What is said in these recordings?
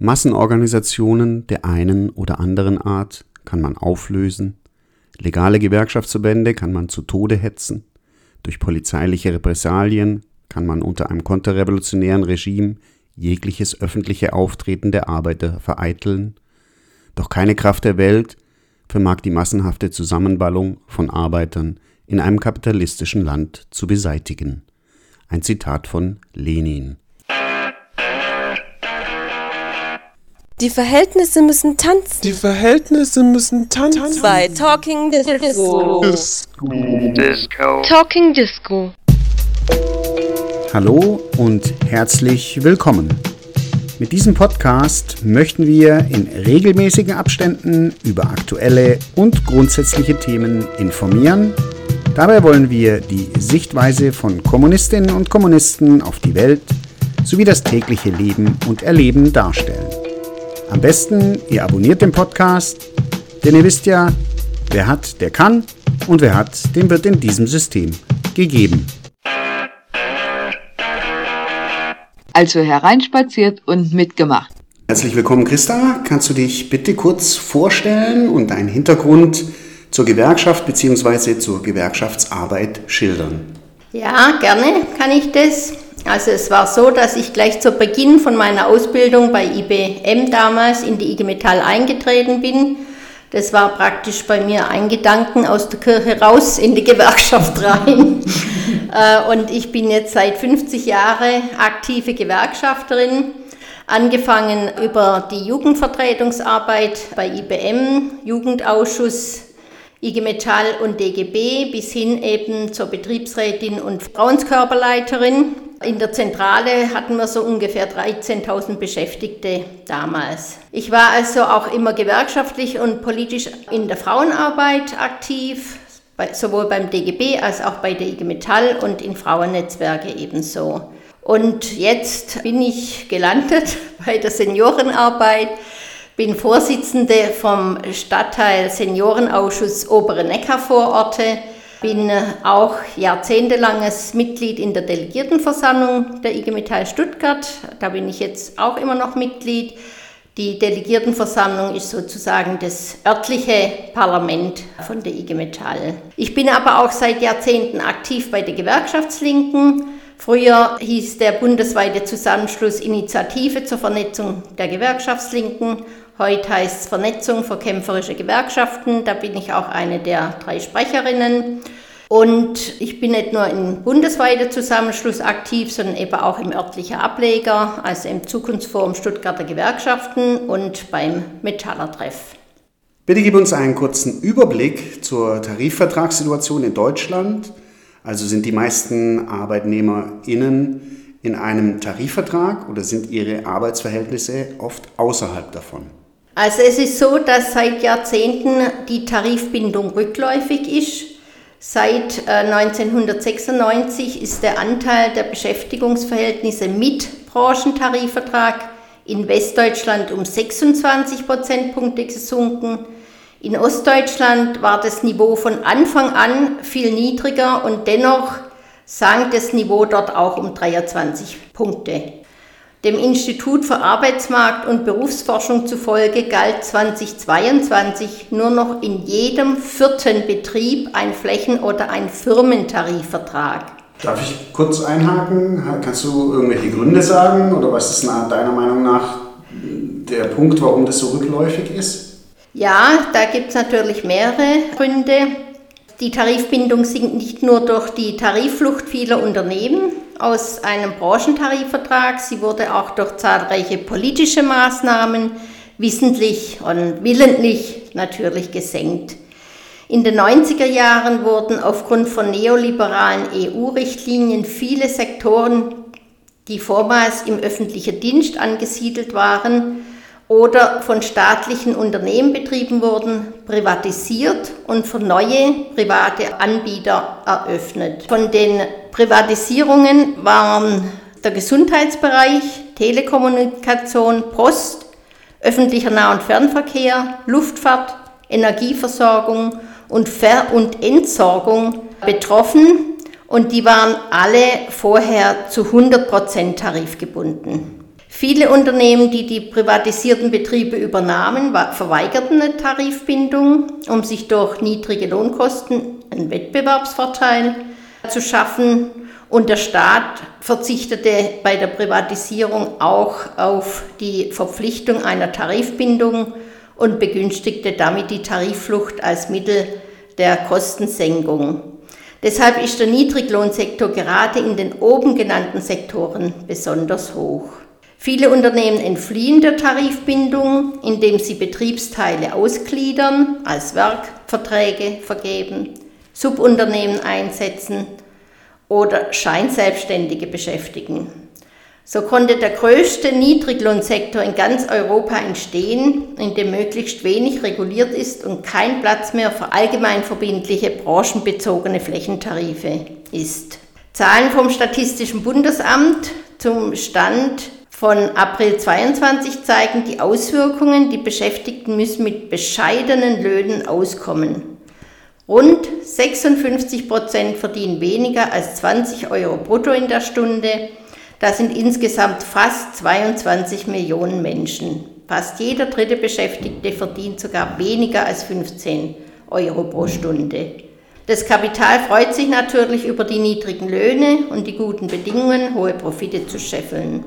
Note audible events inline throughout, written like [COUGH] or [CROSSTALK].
Massenorganisationen der einen oder anderen Art kann man auflösen, legale Gewerkschaftsverbände kann man zu Tode hetzen, durch polizeiliche Repressalien kann man unter einem konterrevolutionären Regime jegliches öffentliche Auftreten der Arbeiter vereiteln, doch keine Kraft der Welt vermag die massenhafte Zusammenballung von Arbeitern in einem kapitalistischen Land zu beseitigen. Ein Zitat von Lenin. Die Verhältnisse müssen tanzen. Die Verhältnisse müssen tanzen. Bei Talking Disco. Disco. Talking Disco. Hallo und herzlich willkommen. Mit diesem Podcast möchten wir in regelmäßigen Abständen über aktuelle und grundsätzliche Themen informieren. Dabei wollen wir die Sichtweise von Kommunistinnen und Kommunisten auf die Welt sowie das tägliche Leben und Erleben darstellen. Am besten, ihr abonniert den Podcast, denn ihr wisst ja, wer hat, der kann und wer hat, dem wird in diesem System gegeben. Also hereinspaziert und mitgemacht. Herzlich willkommen, Christa. Kannst du dich bitte kurz vorstellen und deinen Hintergrund zur Gewerkschaft bzw. zur Gewerkschaftsarbeit schildern? Ja, gerne kann ich das. Also es war so, dass ich gleich zu Beginn von meiner Ausbildung bei IBM damals in die IG Metall eingetreten bin. Das war praktisch bei mir ein Gedanken aus der Kirche raus in die Gewerkschaft rein. [LAUGHS] Äh, und ich bin jetzt seit 50 Jahren aktive Gewerkschafterin, angefangen über die Jugendvertretungsarbeit bei IBM, Jugendausschuss, IG Metall und DGB bis hin eben zur Betriebsrätin und Frauenskörperleiterin. In der Zentrale hatten wir so ungefähr 13.000 Beschäftigte damals. Ich war also auch immer gewerkschaftlich und politisch in der Frauenarbeit aktiv, sowohl beim DGB als auch bei der IG Metall und in Frauennetzwerke ebenso. Und jetzt bin ich gelandet [LAUGHS] bei der Seniorenarbeit, bin Vorsitzende vom Stadtteil Seniorenausschuss Obere Neckarvororte bin auch jahrzehntelanges Mitglied in der Delegiertenversammlung der IG Metall Stuttgart. Da bin ich jetzt auch immer noch Mitglied. Die Delegiertenversammlung ist sozusagen das örtliche Parlament von der IG Metall. Ich bin aber auch seit Jahrzehnten aktiv bei der Gewerkschaftslinken. Früher hieß der bundesweite Zusammenschluss Initiative zur Vernetzung der Gewerkschaftslinken. Heute heißt es Vernetzung für kämpferische Gewerkschaften. Da bin ich auch eine der drei Sprecherinnen. Und ich bin nicht nur im bundesweiten Zusammenschluss aktiv, sondern eben auch im örtlichen Ableger, also im Zukunftsforum Stuttgarter Gewerkschaften und beim Metallertreff. Bitte gib uns einen kurzen Überblick zur Tarifvertragssituation in Deutschland. Also sind die meisten ArbeitnehmerInnen in einem Tarifvertrag oder sind ihre Arbeitsverhältnisse oft außerhalb davon? Also es ist so, dass seit Jahrzehnten die Tarifbindung rückläufig ist. Seit 1996 äh, ist der Anteil der Beschäftigungsverhältnisse mit Branchentarifvertrag in Westdeutschland um 26 Prozentpunkte gesunken. In Ostdeutschland war das Niveau von Anfang an viel niedriger und dennoch sank das Niveau dort auch um 23 Punkte. Dem Institut für Arbeitsmarkt und Berufsforschung zufolge galt 2022 nur noch in jedem vierten Betrieb ein Flächen- oder ein Firmentarifvertrag. Darf ich kurz einhaken? Kannst du irgendwelche Gründe sagen oder was ist deiner Meinung nach der Punkt, warum das so rückläufig ist? Ja, da gibt es natürlich mehrere Gründe. Die Tarifbindung sinkt nicht nur durch die Tarifflucht vieler Unternehmen, aus einem Branchentarifvertrag. Sie wurde auch durch zahlreiche politische Maßnahmen wissentlich und willentlich natürlich gesenkt. In den 90er Jahren wurden aufgrund von neoliberalen EU-Richtlinien viele Sektoren, die vormals im öffentlichen Dienst angesiedelt waren, oder von staatlichen Unternehmen betrieben wurden, privatisiert und für neue private Anbieter eröffnet. Von den Privatisierungen waren der Gesundheitsbereich, Telekommunikation, Post, öffentlicher Nah- und Fernverkehr, Luftfahrt, Energieversorgung und Ver- und Entsorgung betroffen und die waren alle vorher zu 100% tarifgebunden. Viele Unternehmen, die die privatisierten Betriebe übernahmen, verweigerten eine Tarifbindung, um sich durch niedrige Lohnkosten einen Wettbewerbsvorteil zu schaffen. Und der Staat verzichtete bei der Privatisierung auch auf die Verpflichtung einer Tarifbindung und begünstigte damit die Tarifflucht als Mittel der Kostensenkung. Deshalb ist der Niedriglohnsektor gerade in den oben genannten Sektoren besonders hoch. Viele Unternehmen entfliehen der Tarifbindung, indem sie Betriebsteile ausgliedern, als Werkverträge vergeben, Subunternehmen einsetzen oder Scheinselbstständige beschäftigen. So konnte der größte Niedriglohnsektor in ganz Europa entstehen, in dem möglichst wenig reguliert ist und kein Platz mehr für allgemeinverbindliche branchenbezogene Flächentarife ist. Zahlen vom Statistischen Bundesamt zum Stand von April 22 zeigen die Auswirkungen, die Beschäftigten müssen mit bescheidenen Löhnen auskommen. Rund 56 Prozent verdienen weniger als 20 Euro brutto in der Stunde. Das sind insgesamt fast 22 Millionen Menschen. Fast jeder dritte Beschäftigte verdient sogar weniger als 15 Euro pro Stunde. Das Kapital freut sich natürlich über die niedrigen Löhne und die guten Bedingungen, hohe Profite zu scheffeln.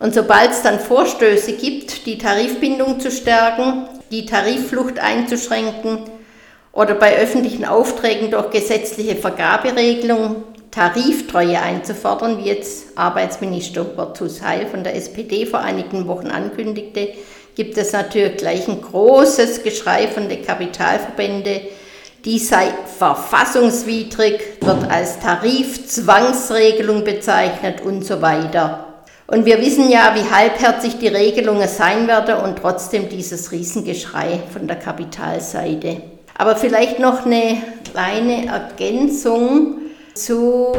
Und sobald es dann Vorstöße gibt, die Tarifbindung zu stärken, die Tarifflucht einzuschränken oder bei öffentlichen Aufträgen durch gesetzliche Vergaberegelungen Tariftreue einzufordern, wie jetzt Arbeitsminister Bertus Heil von der SPD vor einigen Wochen ankündigte, gibt es natürlich gleich ein großes Geschrei von den Kapitalverbände, die sei verfassungswidrig, wird als Tarifzwangsregelung bezeichnet und so weiter. Und wir wissen ja, wie halbherzig die Regelungen sein werden und trotzdem dieses Riesengeschrei von der Kapitalseite. Aber vielleicht noch eine kleine Ergänzung zu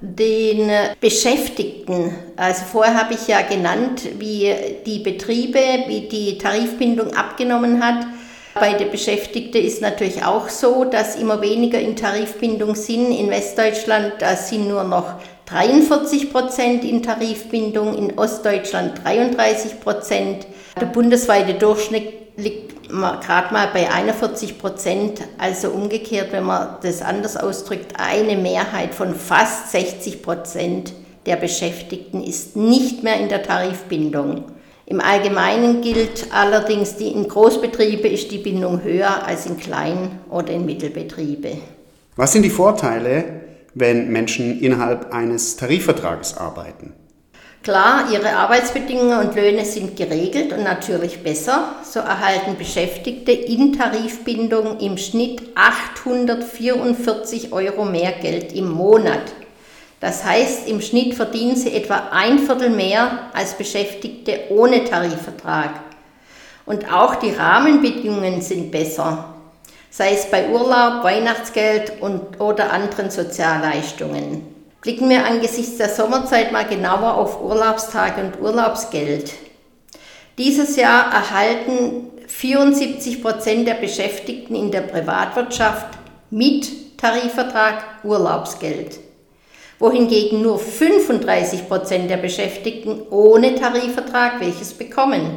den Beschäftigten. Also vorher habe ich ja genannt, wie die Betriebe, wie die Tarifbindung abgenommen hat. Bei den Beschäftigten ist natürlich auch so, dass immer weniger in Tarifbindung sind. In Westdeutschland sind nur noch 43 Prozent in Tarifbindung, in Ostdeutschland 33 Prozent. Der bundesweite Durchschnitt liegt gerade mal bei 41 Prozent. Also umgekehrt, wenn man das anders ausdrückt, eine Mehrheit von fast 60 Prozent der Beschäftigten ist nicht mehr in der Tarifbindung. Im Allgemeinen gilt allerdings, die in Großbetriebe ist die Bindung höher als in Klein- oder in Mittelbetriebe. Was sind die Vorteile wenn Menschen innerhalb eines Tarifvertrages arbeiten. Klar, ihre Arbeitsbedingungen und Löhne sind geregelt und natürlich besser. So erhalten Beschäftigte in Tarifbindung im Schnitt 844 Euro mehr Geld im Monat. Das heißt, im Schnitt verdienen sie etwa ein Viertel mehr als Beschäftigte ohne Tarifvertrag. Und auch die Rahmenbedingungen sind besser sei es bei Urlaub, Weihnachtsgeld und, oder anderen Sozialleistungen. Blicken wir angesichts der Sommerzeit mal genauer auf Urlaubstage und Urlaubsgeld. Dieses Jahr erhalten 74 Prozent der Beschäftigten in der Privatwirtschaft mit Tarifvertrag Urlaubsgeld, wohingegen nur 35 Prozent der Beschäftigten ohne Tarifvertrag welches bekommen.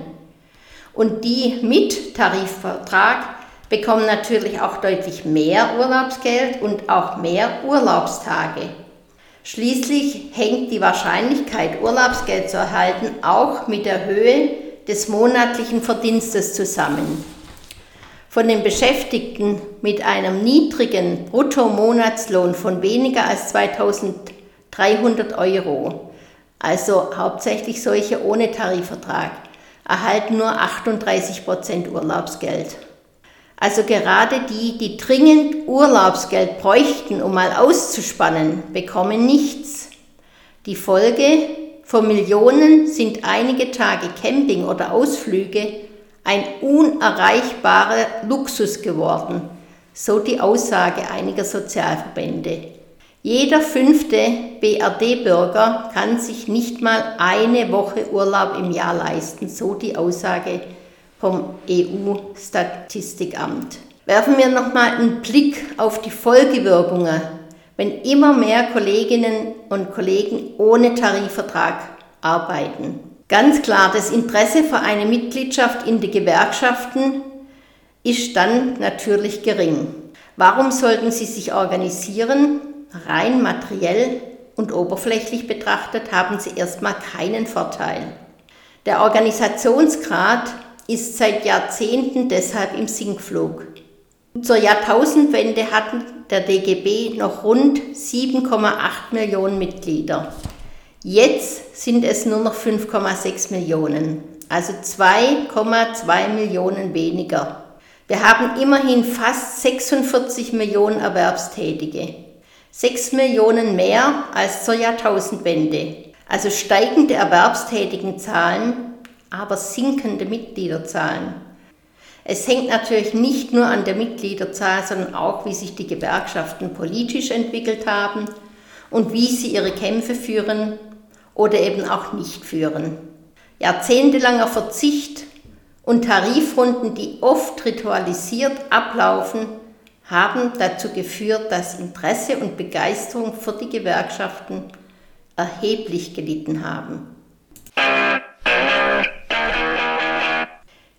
Und die mit Tarifvertrag bekommen natürlich auch deutlich mehr Urlaubsgeld und auch mehr Urlaubstage. Schließlich hängt die Wahrscheinlichkeit, Urlaubsgeld zu erhalten, auch mit der Höhe des monatlichen Verdienstes zusammen. Von den Beschäftigten mit einem niedrigen Bruttomonatslohn von weniger als 2300 Euro, also hauptsächlich solche ohne Tarifvertrag, erhalten nur 38 Prozent Urlaubsgeld. Also gerade die, die dringend Urlaubsgeld bräuchten, um mal auszuspannen, bekommen nichts. Die Folge von Millionen sind einige Tage Camping oder Ausflüge ein unerreichbarer Luxus geworden, so die Aussage einiger Sozialverbände. Jeder fünfte BRD-Bürger kann sich nicht mal eine Woche Urlaub im Jahr leisten, so die Aussage vom EU-Statistikamt. Werfen wir nochmal einen Blick auf die Folgewirkungen, wenn immer mehr Kolleginnen und Kollegen ohne Tarifvertrag arbeiten. Ganz klar, das Interesse für eine Mitgliedschaft in die Gewerkschaften ist dann natürlich gering. Warum sollten sie sich organisieren? Rein materiell und oberflächlich betrachtet haben sie erstmal keinen Vorteil. Der Organisationsgrad ist seit Jahrzehnten deshalb im Sinkflug. Zur Jahrtausendwende hatten der DGB noch rund 7,8 Millionen Mitglieder. Jetzt sind es nur noch 5,6 Millionen, also 2,2 Millionen weniger. Wir haben immerhin fast 46 Millionen Erwerbstätige. 6 Millionen mehr als zur Jahrtausendwende. Also steigende Erwerbstätigenzahlen, aber sinkende Mitgliederzahlen. Es hängt natürlich nicht nur an der Mitgliederzahl, sondern auch, wie sich die Gewerkschaften politisch entwickelt haben und wie sie ihre Kämpfe führen oder eben auch nicht führen. Jahrzehntelanger Verzicht und Tarifrunden, die oft ritualisiert ablaufen, haben dazu geführt, dass Interesse und Begeisterung für die Gewerkschaften erheblich gelitten haben.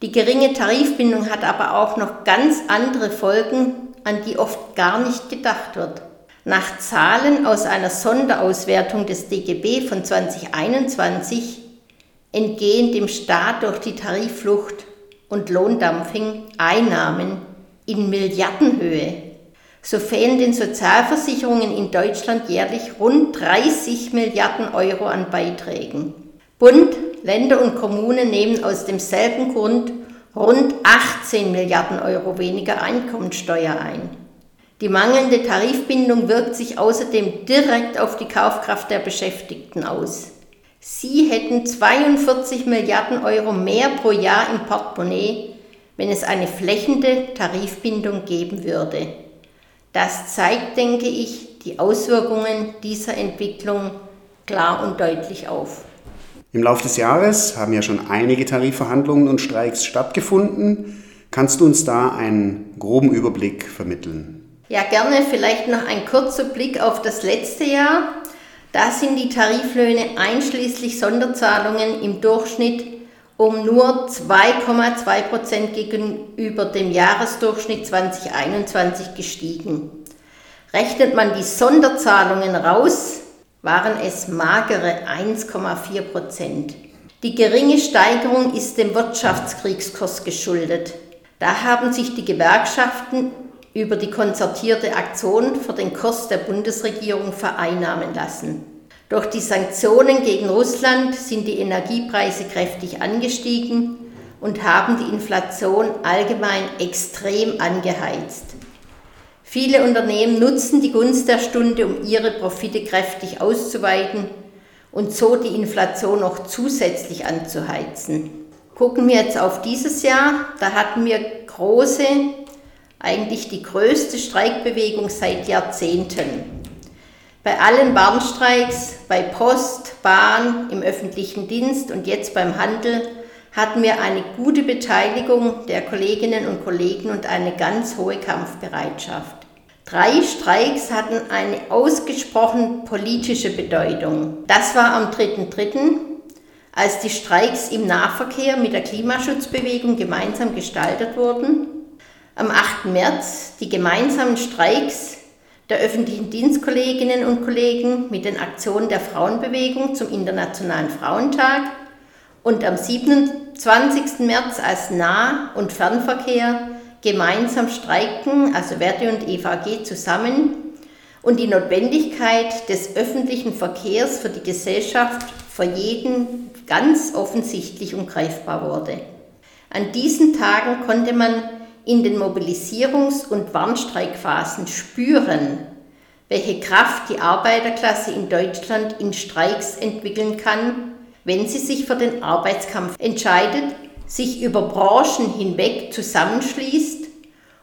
Die geringe Tarifbindung hat aber auch noch ganz andere Folgen, an die oft gar nicht gedacht wird. Nach Zahlen aus einer Sonderauswertung des DGB von 2021 entgehen dem Staat durch die Tarifflucht und Lohndumping Einnahmen in Milliardenhöhe. So fehlen den Sozialversicherungen in Deutschland jährlich rund 30 Milliarden Euro an Beiträgen. Bund, Länder und Kommunen nehmen aus demselben Grund rund 18 Milliarden Euro weniger Einkommensteuer ein. Die mangelnde Tarifbindung wirkt sich außerdem direkt auf die Kaufkraft der Beschäftigten aus. Sie hätten 42 Milliarden Euro mehr pro Jahr im Portemonnaie, wenn es eine flächende Tarifbindung geben würde. Das zeigt, denke ich, die Auswirkungen dieser Entwicklung klar und deutlich auf. Im Laufe des Jahres haben ja schon einige Tarifverhandlungen und Streiks stattgefunden. Kannst du uns da einen groben Überblick vermitteln? Ja, gerne. Vielleicht noch ein kurzer Blick auf das letzte Jahr. Da sind die Tariflöhne einschließlich Sonderzahlungen im Durchschnitt um nur 2,2 Prozent gegenüber dem Jahresdurchschnitt 2021 gestiegen. Rechnet man die Sonderzahlungen raus, waren es magere 1,4 Prozent. Die geringe Steigerung ist dem Wirtschaftskriegskurs geschuldet. Da haben sich die Gewerkschaften über die konzertierte Aktion für den Kurs der Bundesregierung vereinnahmen lassen. Durch die Sanktionen gegen Russland sind die Energiepreise kräftig angestiegen und haben die Inflation allgemein extrem angeheizt. Viele Unternehmen nutzen die Gunst der Stunde, um ihre Profite kräftig auszuweiten und so die Inflation noch zusätzlich anzuheizen. Gucken wir jetzt auf dieses Jahr, da hatten wir große, eigentlich die größte Streikbewegung seit Jahrzehnten. Bei allen Warnstreiks, bei Post, Bahn, im öffentlichen Dienst und jetzt beim Handel hatten wir eine gute Beteiligung der Kolleginnen und Kollegen und eine ganz hohe Kampfbereitschaft. Drei Streiks hatten eine ausgesprochen politische Bedeutung. Das war am 3.3., als die Streiks im Nahverkehr mit der Klimaschutzbewegung gemeinsam gestaltet wurden. Am 8. März die gemeinsamen Streiks der öffentlichen Dienstkolleginnen und Kollegen mit den Aktionen der Frauenbewegung zum Internationalen Frauentag und am 27. März als Nah- und Fernverkehr gemeinsam streiken, also Werte und EVG zusammen und die Notwendigkeit des öffentlichen Verkehrs für die Gesellschaft für jeden ganz offensichtlich und greifbar wurde. An diesen Tagen konnte man in den Mobilisierungs- und Warnstreikphasen spüren, welche Kraft die Arbeiterklasse in Deutschland in Streiks entwickeln kann, wenn sie sich für den Arbeitskampf entscheidet sich über Branchen hinweg zusammenschließt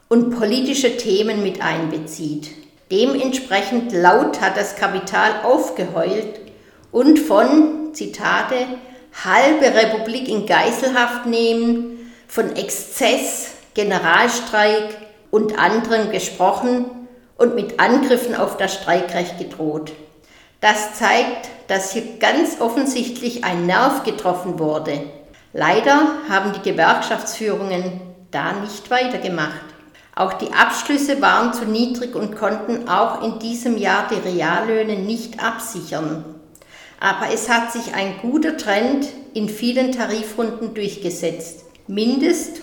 und politische Themen mit einbezieht. Dementsprechend laut hat das Kapital aufgeheult und von, Zitate, halbe Republik in Geiselhaft nehmen, von Exzess, Generalstreik und anderem gesprochen und mit Angriffen auf das Streikrecht gedroht. Das zeigt, dass hier ganz offensichtlich ein Nerv getroffen wurde. Leider haben die Gewerkschaftsführungen da nicht weitergemacht. Auch die Abschlüsse waren zu niedrig und konnten auch in diesem Jahr die Reallöhne nicht absichern. Aber es hat sich ein guter Trend in vielen Tarifrunden durchgesetzt. Mindest-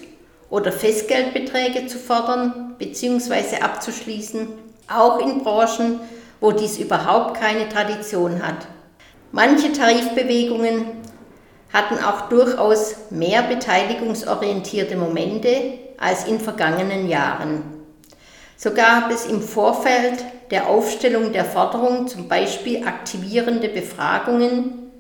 oder Festgeldbeträge zu fordern bzw. abzuschließen, auch in Branchen, wo dies überhaupt keine Tradition hat. Manche Tarifbewegungen hatten auch durchaus mehr beteiligungsorientierte Momente als in vergangenen Jahren. So gab es im Vorfeld der Aufstellung der Forderung zum Beispiel aktivierende Befragungen.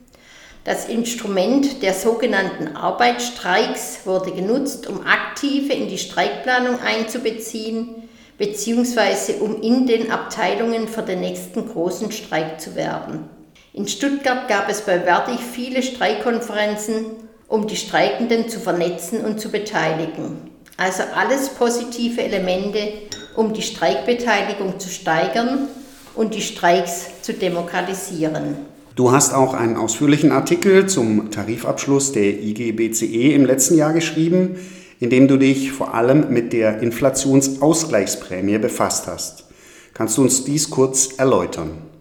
Das Instrument der sogenannten Arbeitsstreiks wurde genutzt, um Aktive in die Streikplanung einzubeziehen bzw. um in den Abteilungen für den nächsten großen Streik zu werben. In Stuttgart gab es bei Verdi viele Streikkonferenzen, um die Streikenden zu vernetzen und zu beteiligen. Also alles positive Elemente, um die Streikbeteiligung zu steigern und die Streiks zu demokratisieren. Du hast auch einen ausführlichen Artikel zum Tarifabschluss der IGBCE im letzten Jahr geschrieben, in dem du dich vor allem mit der Inflationsausgleichsprämie befasst hast. Kannst du uns dies kurz erläutern?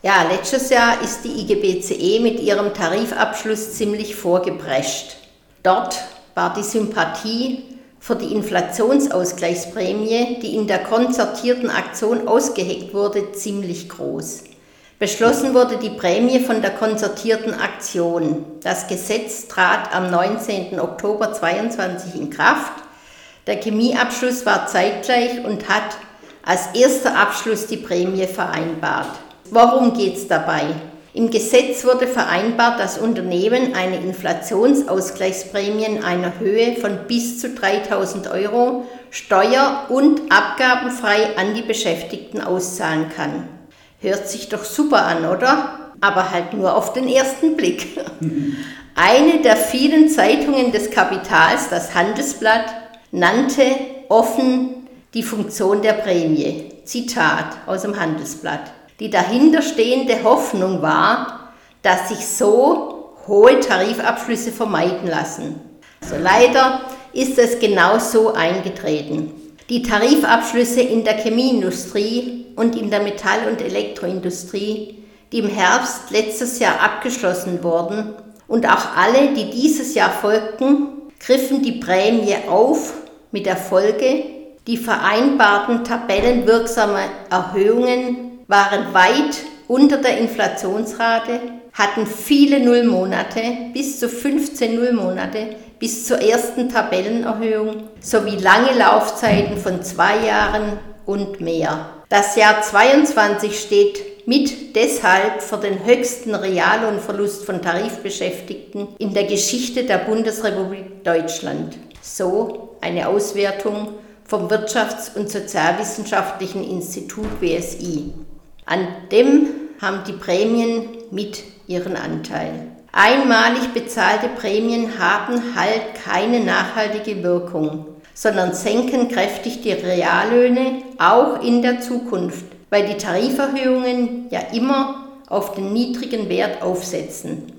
Ja, letztes Jahr ist die IGBCE mit ihrem Tarifabschluss ziemlich vorgeprescht. Dort war die Sympathie für die Inflationsausgleichsprämie, die in der konzertierten Aktion ausgeheckt wurde, ziemlich groß. Beschlossen wurde die Prämie von der konzertierten Aktion. Das Gesetz trat am 19. Oktober 2022 in Kraft. Der Chemieabschluss war zeitgleich und hat als erster Abschluss die Prämie vereinbart. Worum geht es dabei? Im Gesetz wurde vereinbart, dass Unternehmen eine Inflationsausgleichsprämie in einer Höhe von bis zu 3000 Euro steuer- und abgabenfrei an die Beschäftigten auszahlen kann. Hört sich doch super an, oder? Aber halt nur auf den ersten Blick. [LAUGHS] Eine der vielen Zeitungen des Kapitals, das Handelsblatt, nannte offen die Funktion der Prämie. Zitat aus dem Handelsblatt. Die dahinterstehende Hoffnung war, dass sich so hohe Tarifabschlüsse vermeiden lassen. Also leider ist es genau so eingetreten. Die Tarifabschlüsse in der Chemieindustrie und in der Metall- und Elektroindustrie, die im Herbst letztes Jahr abgeschlossen wurden und auch alle, die dieses Jahr folgten, griffen die Prämie auf mit der Folge, die vereinbarten tabellenwirksame Erhöhungen waren weit unter der Inflationsrate, hatten viele Nullmonate, bis zu 15 Nullmonate, bis zur ersten Tabellenerhöhung sowie lange Laufzeiten von zwei Jahren und mehr. Das Jahr 22 steht mit deshalb für den höchsten Reallohnverlust von Tarifbeschäftigten in der Geschichte der Bundesrepublik Deutschland. So eine Auswertung vom Wirtschafts- und Sozialwissenschaftlichen Institut BSI. An dem haben die Prämien mit ihren Anteil. Einmalig bezahlte Prämien haben halt keine nachhaltige Wirkung, sondern senken kräftig die Reallöhne auch in der Zukunft, weil die Tariferhöhungen ja immer auf den niedrigen Wert aufsetzen.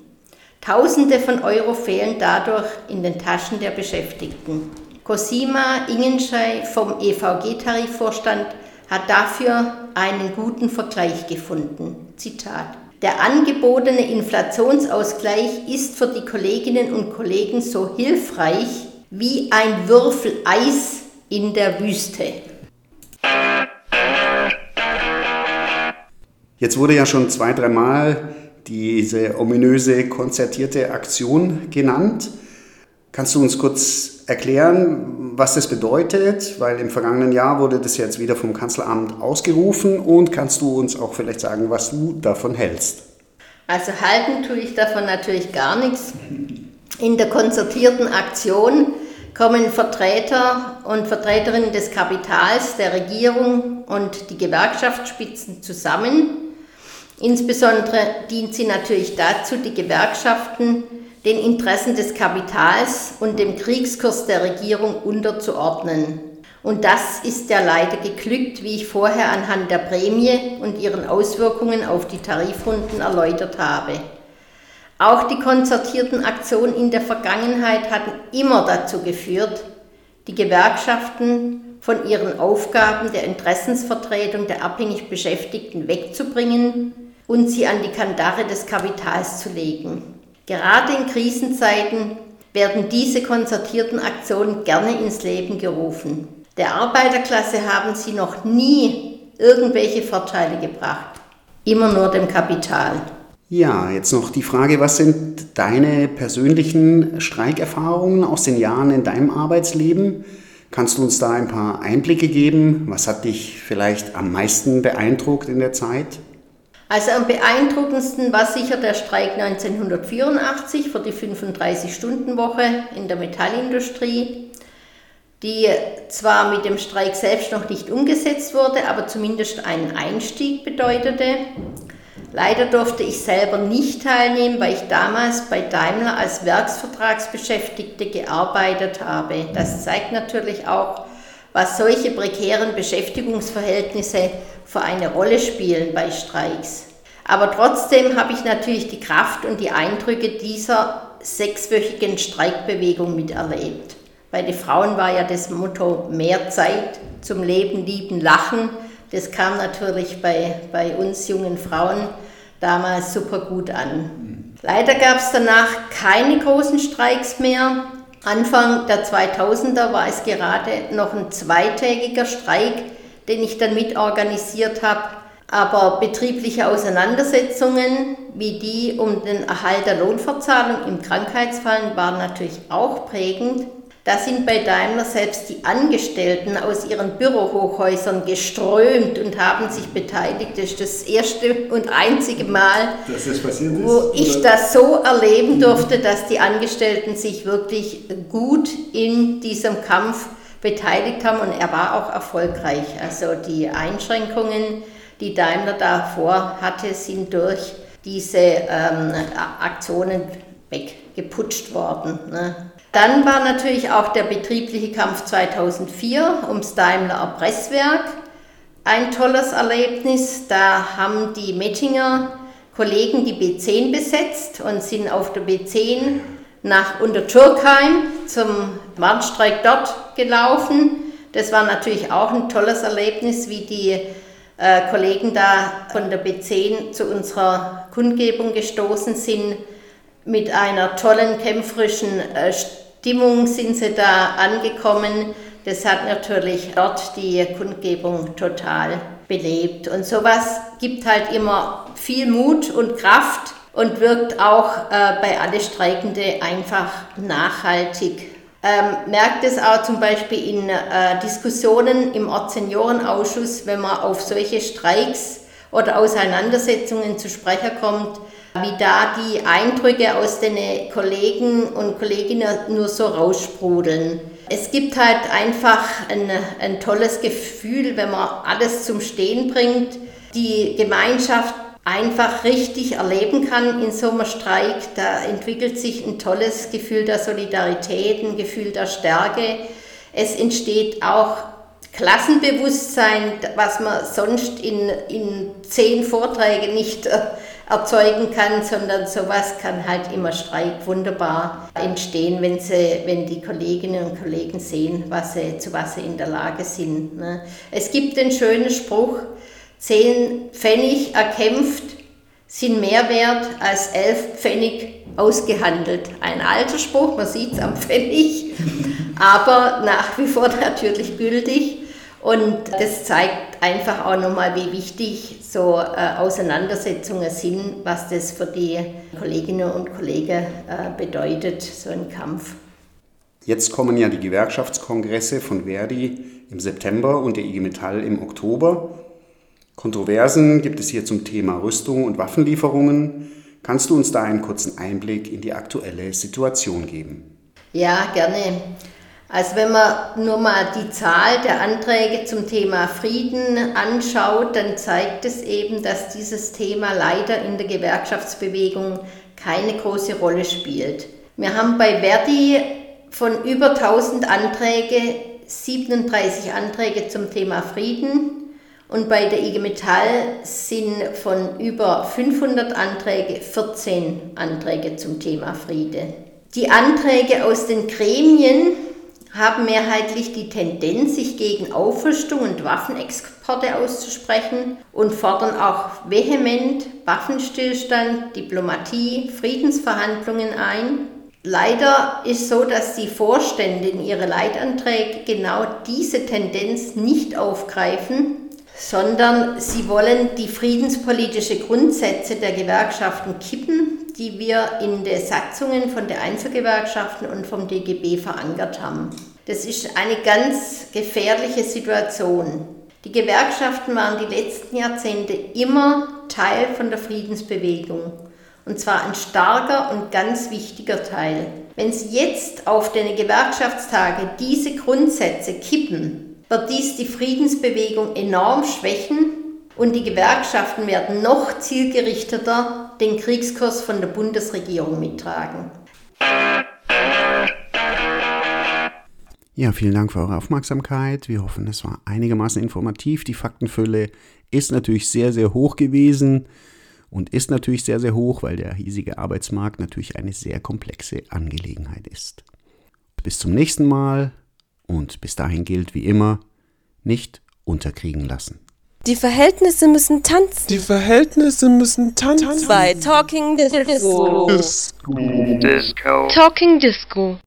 Tausende von Euro fehlen dadurch in den Taschen der Beschäftigten. Cosima Ingenschei vom EVG-Tarifvorstand hat dafür einen guten Vergleich gefunden. Zitat. Der angebotene Inflationsausgleich ist für die Kolleginnen und Kollegen so hilfreich wie ein Würfel Eis in der Wüste. Jetzt wurde ja schon zwei, dreimal diese ominöse konzertierte Aktion genannt. Kannst du uns kurz erklären, was das bedeutet? Weil im vergangenen Jahr wurde das jetzt wieder vom Kanzleramt ausgerufen und kannst du uns auch vielleicht sagen, was du davon hältst? Also halten tue ich davon natürlich gar nichts. In der konzertierten Aktion kommen Vertreter und Vertreterinnen des Kapitals, der Regierung und die Gewerkschaftsspitzen zusammen. Insbesondere dient sie natürlich dazu, die Gewerkschaften den Interessen des Kapitals und dem Kriegskurs der Regierung unterzuordnen. Und das ist ja leider geglückt, wie ich vorher anhand der Prämie und ihren Auswirkungen auf die Tarifrunden erläutert habe. Auch die konzertierten Aktionen in der Vergangenheit hatten immer dazu geführt, die Gewerkschaften von ihren Aufgaben der Interessensvertretung der abhängig Beschäftigten wegzubringen und sie an die Kandare des Kapitals zu legen. Gerade in Krisenzeiten werden diese konzertierten Aktionen gerne ins Leben gerufen. Der Arbeiterklasse haben sie noch nie irgendwelche Vorteile gebracht, immer nur dem Kapital. Ja, jetzt noch die Frage, was sind deine persönlichen Streikerfahrungen aus den Jahren in deinem Arbeitsleben? Kannst du uns da ein paar Einblicke geben? Was hat dich vielleicht am meisten beeindruckt in der Zeit? Also am beeindruckendsten war sicher der Streik 1984 für die 35-Stunden-Woche in der Metallindustrie, die zwar mit dem Streik selbst noch nicht umgesetzt wurde, aber zumindest einen Einstieg bedeutete. Leider durfte ich selber nicht teilnehmen, weil ich damals bei Daimler als Werksvertragsbeschäftigte gearbeitet habe. Das zeigt natürlich auch, was solche prekären Beschäftigungsverhältnisse für eine Rolle spielen bei Streiks. Aber trotzdem habe ich natürlich die Kraft und die Eindrücke dieser sechswöchigen Streikbewegung miterlebt. Bei den Frauen war ja das Motto mehr Zeit zum Leben, Lieben, Lachen. Das kam natürlich bei, bei uns jungen Frauen damals super gut an. Leider gab es danach keine großen Streiks mehr. Anfang der 2000er war es gerade noch ein zweitägiger Streik, den ich dann mitorganisiert habe. Aber betriebliche Auseinandersetzungen wie die um den Erhalt der Lohnverzahlung im Krankheitsfall waren natürlich auch prägend. Da sind bei Daimler selbst die Angestellten aus ihren Bürohochhäusern geströmt und haben sich beteiligt. Das ist das erste und einzige Mal, wo ich das so erleben durfte, dass die Angestellten sich wirklich gut in diesem Kampf beteiligt haben und er war auch erfolgreich. Also die Einschränkungen, die Daimler davor hatte, sind durch diese ähm, Aktionen weggeputscht worden. Ne? Dann war natürlich auch der betriebliche Kampf 2004 ums Daimler Presswerk ein tolles Erlebnis. Da haben die Mettinger Kollegen die B10 besetzt und sind auf der B10 nach Untertürkheim zum Warnstreik dort gelaufen. Das war natürlich auch ein tolles Erlebnis, wie die äh, Kollegen da von der B10 zu unserer Kundgebung gestoßen sind. Mit einer tollen kämpferischen äh, Stimmung sind sie da angekommen. Das hat natürlich dort die Kundgebung total belebt. Und sowas gibt halt immer viel Mut und Kraft und wirkt auch äh, bei alle Streikende einfach nachhaltig. Ähm, merkt es auch zum Beispiel in äh, Diskussionen im Ortsseniorenausschuss, wenn man auf solche Streiks oder Auseinandersetzungen zu sprechen kommt, wie da die Eindrücke aus den Kollegen und Kolleginnen nur so raussprudeln. Es gibt halt einfach ein, ein tolles Gefühl, wenn man alles zum Stehen bringt, die Gemeinschaft einfach richtig erleben kann in so einem Streik. Da entwickelt sich ein tolles Gefühl der Solidarität, ein Gefühl der Stärke. Es entsteht auch Klassenbewusstsein, was man sonst in, in zehn Vorträgen nicht äh, erzeugen kann, sondern sowas kann halt immer Streik wunderbar entstehen, wenn, sie, wenn die Kolleginnen und Kollegen sehen, was sie, zu was sie in der Lage sind. Ne? Es gibt den schönen Spruch, Zehn Pfennig erkämpft sind mehr wert als elf Pfennig ausgehandelt. Ein alter Spruch, man sieht es am Pfennig, [LAUGHS] aber nach wie vor natürlich gültig. Und das zeigt einfach auch nochmal, wie wichtig so äh, Auseinandersetzungen sind, was das für die Kolleginnen und Kollegen äh, bedeutet, so ein Kampf. Jetzt kommen ja die Gewerkschaftskongresse von Verdi im September und der IG Metall im Oktober. Kontroversen gibt es hier zum Thema Rüstung und Waffenlieferungen. Kannst du uns da einen kurzen Einblick in die aktuelle Situation geben? Ja, gerne. Also wenn man nur mal die Zahl der Anträge zum Thema Frieden anschaut, dann zeigt es eben, dass dieses Thema leider in der Gewerkschaftsbewegung keine große Rolle spielt. Wir haben bei Verdi von über 1000 Anträge 37 Anträge zum Thema Frieden und bei der IG Metall sind von über 500 Anträge 14 Anträge zum Thema Friede. Die Anträge aus den Gremien haben mehrheitlich die Tendenz, sich gegen Aufrüstung und Waffenexporte auszusprechen und fordern auch vehement Waffenstillstand, Diplomatie, Friedensverhandlungen ein. Leider ist so, dass die Vorstände in ihre Leitanträge genau diese Tendenz nicht aufgreifen sondern sie wollen die friedenspolitische Grundsätze der Gewerkschaften kippen, die wir in den Satzungen von der Einzelgewerkschaften und vom DGB verankert haben. Das ist eine ganz gefährliche Situation. Die Gewerkschaften waren die letzten Jahrzehnte immer Teil von der Friedensbewegung. Und zwar ein starker und ganz wichtiger Teil. Wenn Sie jetzt auf den Gewerkschaftstage diese Grundsätze kippen, wird dies die Friedensbewegung enorm schwächen und die Gewerkschaften werden noch zielgerichteter den Kriegskurs von der Bundesregierung mittragen. Ja, vielen Dank für eure Aufmerksamkeit. Wir hoffen, es war einigermaßen informativ. Die Faktenfülle ist natürlich sehr, sehr hoch gewesen und ist natürlich sehr, sehr hoch, weil der hiesige Arbeitsmarkt natürlich eine sehr komplexe Angelegenheit ist. Bis zum nächsten Mal. Und bis dahin gilt wie immer, nicht unterkriegen lassen. Die Verhältnisse müssen tanzen. Die Verhältnisse müssen tanzen. Bei Talking Disco. Disco. Talking Disco.